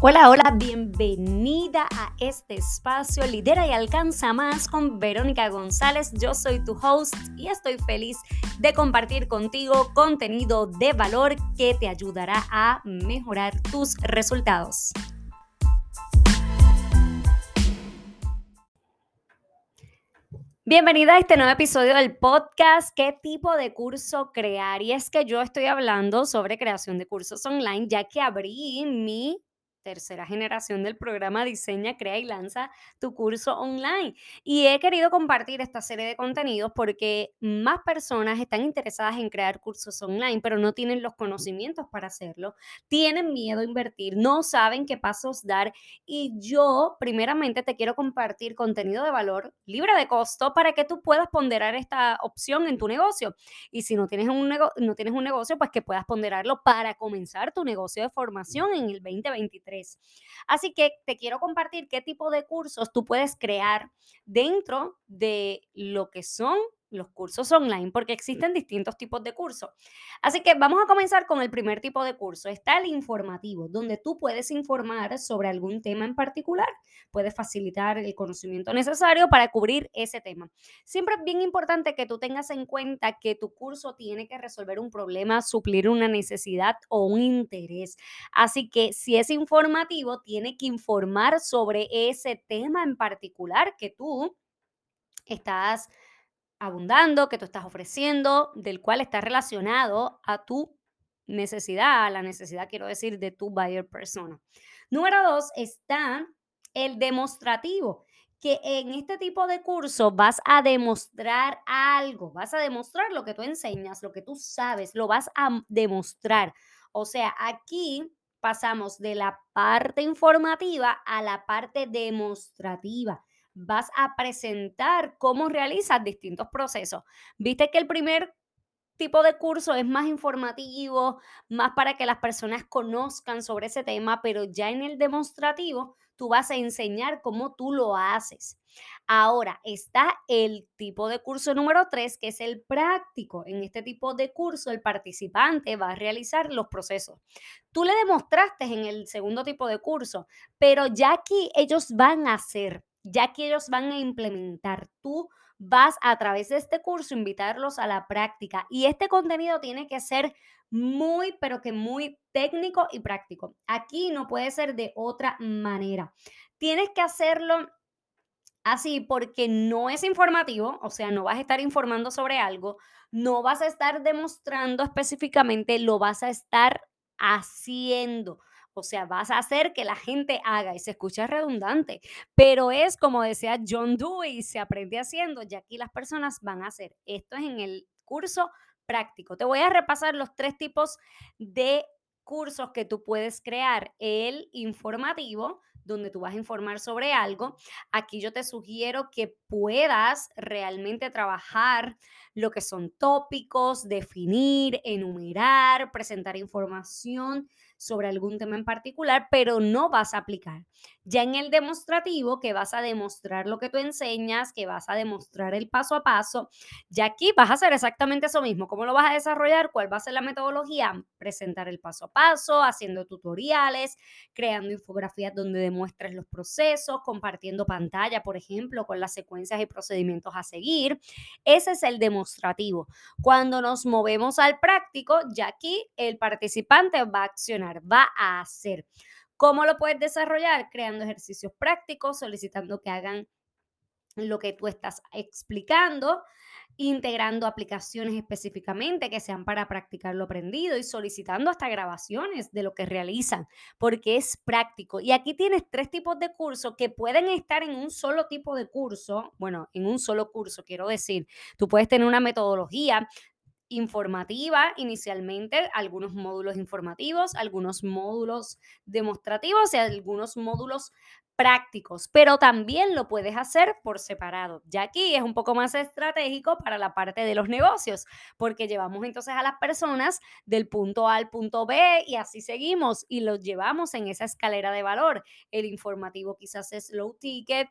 Hola, hola, bienvenida a este espacio Lidera y Alcanza Más con Verónica González. Yo soy tu host y estoy feliz de compartir contigo contenido de valor que te ayudará a mejorar tus resultados. Bienvenida a este nuevo episodio del podcast ¿Qué tipo de curso crear? Y es que yo estoy hablando sobre creación de cursos online ya que abrí mi tercera generación del programa Diseña, Crea y Lanza tu curso online. Y he querido compartir esta serie de contenidos porque más personas están interesadas en crear cursos online, pero no tienen los conocimientos para hacerlo, tienen miedo a invertir, no saben qué pasos dar. Y yo, primeramente, te quiero compartir contenido de valor libre de costo para que tú puedas ponderar esta opción en tu negocio. Y si no tienes un, no tienes un negocio, pues que puedas ponderarlo para comenzar tu negocio de formación en el 2023. Así que te quiero compartir qué tipo de cursos tú puedes crear dentro de lo que son los cursos online, porque existen distintos tipos de cursos. Así que vamos a comenzar con el primer tipo de curso. Está el informativo, donde tú puedes informar sobre algún tema en particular. Puedes facilitar el conocimiento necesario para cubrir ese tema. Siempre es bien importante que tú tengas en cuenta que tu curso tiene que resolver un problema, suplir una necesidad o un interés. Así que si es informativo, tiene que informar sobre ese tema en particular que tú estás abundando, que tú estás ofreciendo, del cual está relacionado a tu necesidad, a la necesidad, quiero decir, de tu buyer persona. Número dos está el demostrativo, que en este tipo de curso vas a demostrar algo, vas a demostrar lo que tú enseñas, lo que tú sabes, lo vas a demostrar. O sea, aquí pasamos de la parte informativa a la parte demostrativa vas a presentar cómo realizas distintos procesos. Viste que el primer tipo de curso es más informativo, más para que las personas conozcan sobre ese tema, pero ya en el demostrativo tú vas a enseñar cómo tú lo haces. Ahora está el tipo de curso número 3, que es el práctico. En este tipo de curso el participante va a realizar los procesos. Tú le demostraste en el segundo tipo de curso, pero ya aquí ellos van a hacer ya que ellos van a implementar. Tú vas a través de este curso invitarlos a la práctica y este contenido tiene que ser muy, pero que muy técnico y práctico. Aquí no puede ser de otra manera. Tienes que hacerlo así porque no es informativo, o sea, no vas a estar informando sobre algo, no vas a estar demostrando específicamente, lo vas a estar haciendo. O sea, vas a hacer que la gente haga y se escucha redundante, pero es como decía John Dewey, se aprende haciendo, y aquí las personas van a hacer. Esto es en el curso práctico. Te voy a repasar los tres tipos de cursos que tú puedes crear. El informativo, donde tú vas a informar sobre algo. Aquí yo te sugiero que puedas realmente trabajar lo que son tópicos, definir, enumerar, presentar información sobre algún tema en particular, pero no vas a aplicar. Ya en el demostrativo, que vas a demostrar lo que tú enseñas, que vas a demostrar el paso a paso, ya aquí vas a hacer exactamente eso mismo. ¿Cómo lo vas a desarrollar? ¿Cuál va a ser la metodología? Presentar el paso a paso, haciendo tutoriales, creando infografías donde demuestres los procesos, compartiendo pantalla, por ejemplo, con las secuencias y procedimientos a seguir. Ese es el demostrativo. Cuando nos movemos al práctico, ya aquí el participante va a accionar va a hacer. ¿Cómo lo puedes desarrollar? Creando ejercicios prácticos, solicitando que hagan lo que tú estás explicando, integrando aplicaciones específicamente que sean para practicar lo aprendido y solicitando hasta grabaciones de lo que realizan, porque es práctico. Y aquí tienes tres tipos de cursos que pueden estar en un solo tipo de curso, bueno, en un solo curso, quiero decir, tú puedes tener una metodología informativa inicialmente, algunos módulos informativos, algunos módulos demostrativos y algunos módulos prácticos, pero también lo puedes hacer por separado. Ya aquí es un poco más estratégico para la parte de los negocios, porque llevamos entonces a las personas del punto A al punto B y así seguimos y los llevamos en esa escalera de valor. El informativo quizás es low ticket,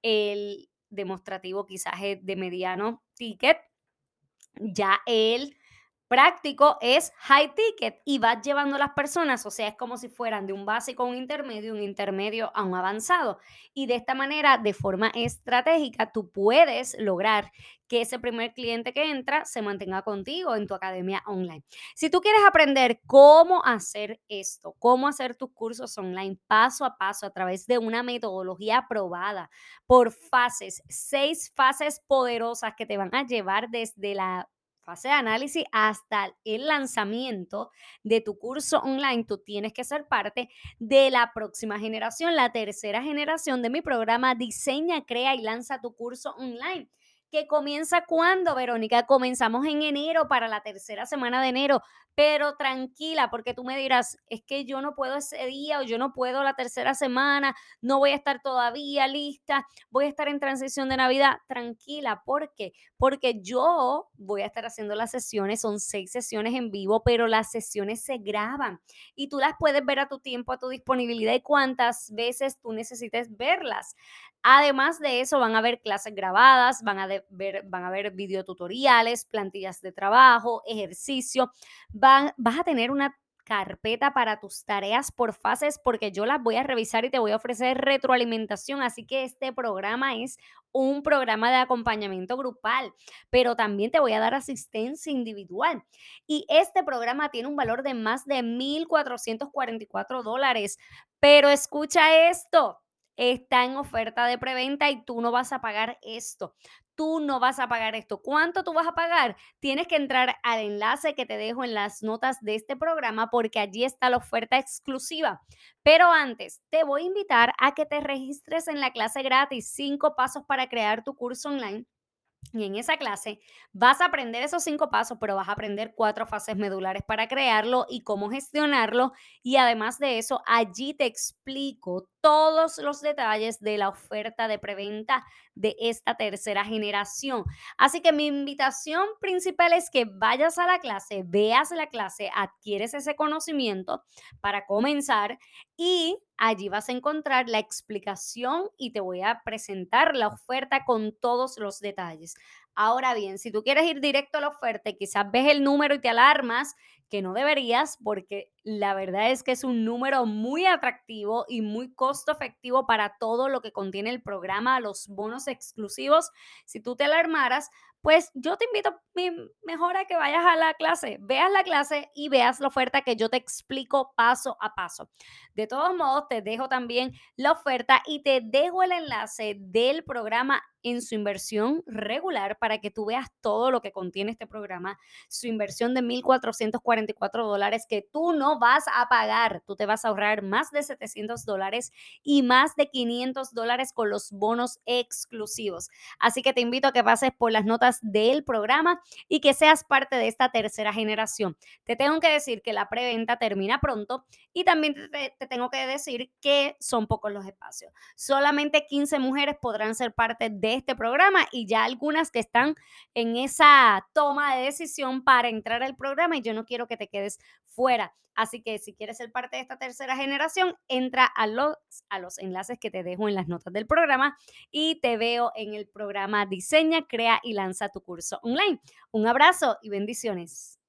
el demostrativo quizás es de mediano ticket ya el práctico es high ticket y vas llevando las personas, o sea, es como si fueran de un básico a un intermedio, un intermedio a un avanzado. Y de esta manera, de forma estratégica, tú puedes lograr que ese primer cliente que entra se mantenga contigo en tu academia online. Si tú quieres aprender cómo hacer esto, cómo hacer tus cursos online paso a paso a través de una metodología aprobada por fases, seis fases poderosas que te van a llevar desde la fase de análisis hasta el lanzamiento de tu curso online, tú tienes que ser parte de la próxima generación, la tercera generación de mi programa Diseña, Crea y Lanza tu curso online que comienza cuando, Verónica, comenzamos en enero para la tercera semana de enero, pero tranquila, porque tú me dirás, es que yo no puedo ese día o yo no puedo la tercera semana, no voy a estar todavía lista, voy a estar en transición de Navidad, tranquila, ¿por qué? Porque yo voy a estar haciendo las sesiones, son seis sesiones en vivo, pero las sesiones se graban y tú las puedes ver a tu tiempo, a tu disponibilidad y cuántas veces tú necesites verlas. Además de eso, van a haber clases grabadas, van a ver, van a ver videotutoriales, plantillas de trabajo, ejercicio. Van, vas a tener una carpeta para tus tareas por fases porque yo las voy a revisar y te voy a ofrecer retroalimentación. Así que este programa es un programa de acompañamiento grupal, pero también te voy a dar asistencia individual. Y este programa tiene un valor de más de 1.444 dólares. Pero escucha esto, está en oferta de preventa y tú no vas a pagar esto. Tú no vas a pagar esto. ¿Cuánto tú vas a pagar? Tienes que entrar al enlace que te dejo en las notas de este programa porque allí está la oferta exclusiva. Pero antes, te voy a invitar a que te registres en la clase gratis, cinco pasos para crear tu curso online y en esa clase vas a aprender esos cinco pasos, pero vas a aprender cuatro fases medulares para crearlo y cómo gestionarlo. Y además de eso, allí te explico todos los detalles de la oferta de preventa de esta tercera generación. Así que mi invitación principal es que vayas a la clase, veas la clase, adquieres ese conocimiento para comenzar y allí vas a encontrar la explicación y te voy a presentar la oferta con todos los detalles. Ahora bien, si tú quieres ir directo a la oferta quizás ves el número y te alarmas, que no deberías porque la verdad es que es un número muy atractivo y muy costo efectivo para todo lo que contiene el programa, los bonos exclusivos. Si tú te alarmaras, pues yo te invito mejor a que vayas a la clase, veas la clase y veas la oferta que yo te explico paso a paso. De todos modos, te dejo también la oferta y te dejo el enlace del programa en su inversión regular para que tú veas todo lo que contiene este programa, su inversión de 1.444 dólares que tú no vas a pagar, tú te vas a ahorrar más de 700 dólares y más de 500 dólares con los bonos exclusivos. Así que te invito a que pases por las notas del programa y que seas parte de esta tercera generación. Te tengo que decir que la preventa termina pronto y también te, te tengo que decir que son pocos los espacios. Solamente 15 mujeres podrán ser parte de este programa y ya algunas que están en esa toma de decisión para entrar al programa y yo no quiero que te quedes fuera. Así que si quieres ser parte de esta tercera generación, entra a los, a los enlaces que te dejo en las notas del programa y te veo en el programa Diseña, Crea y Lanza tu curso online. Un abrazo y bendiciones.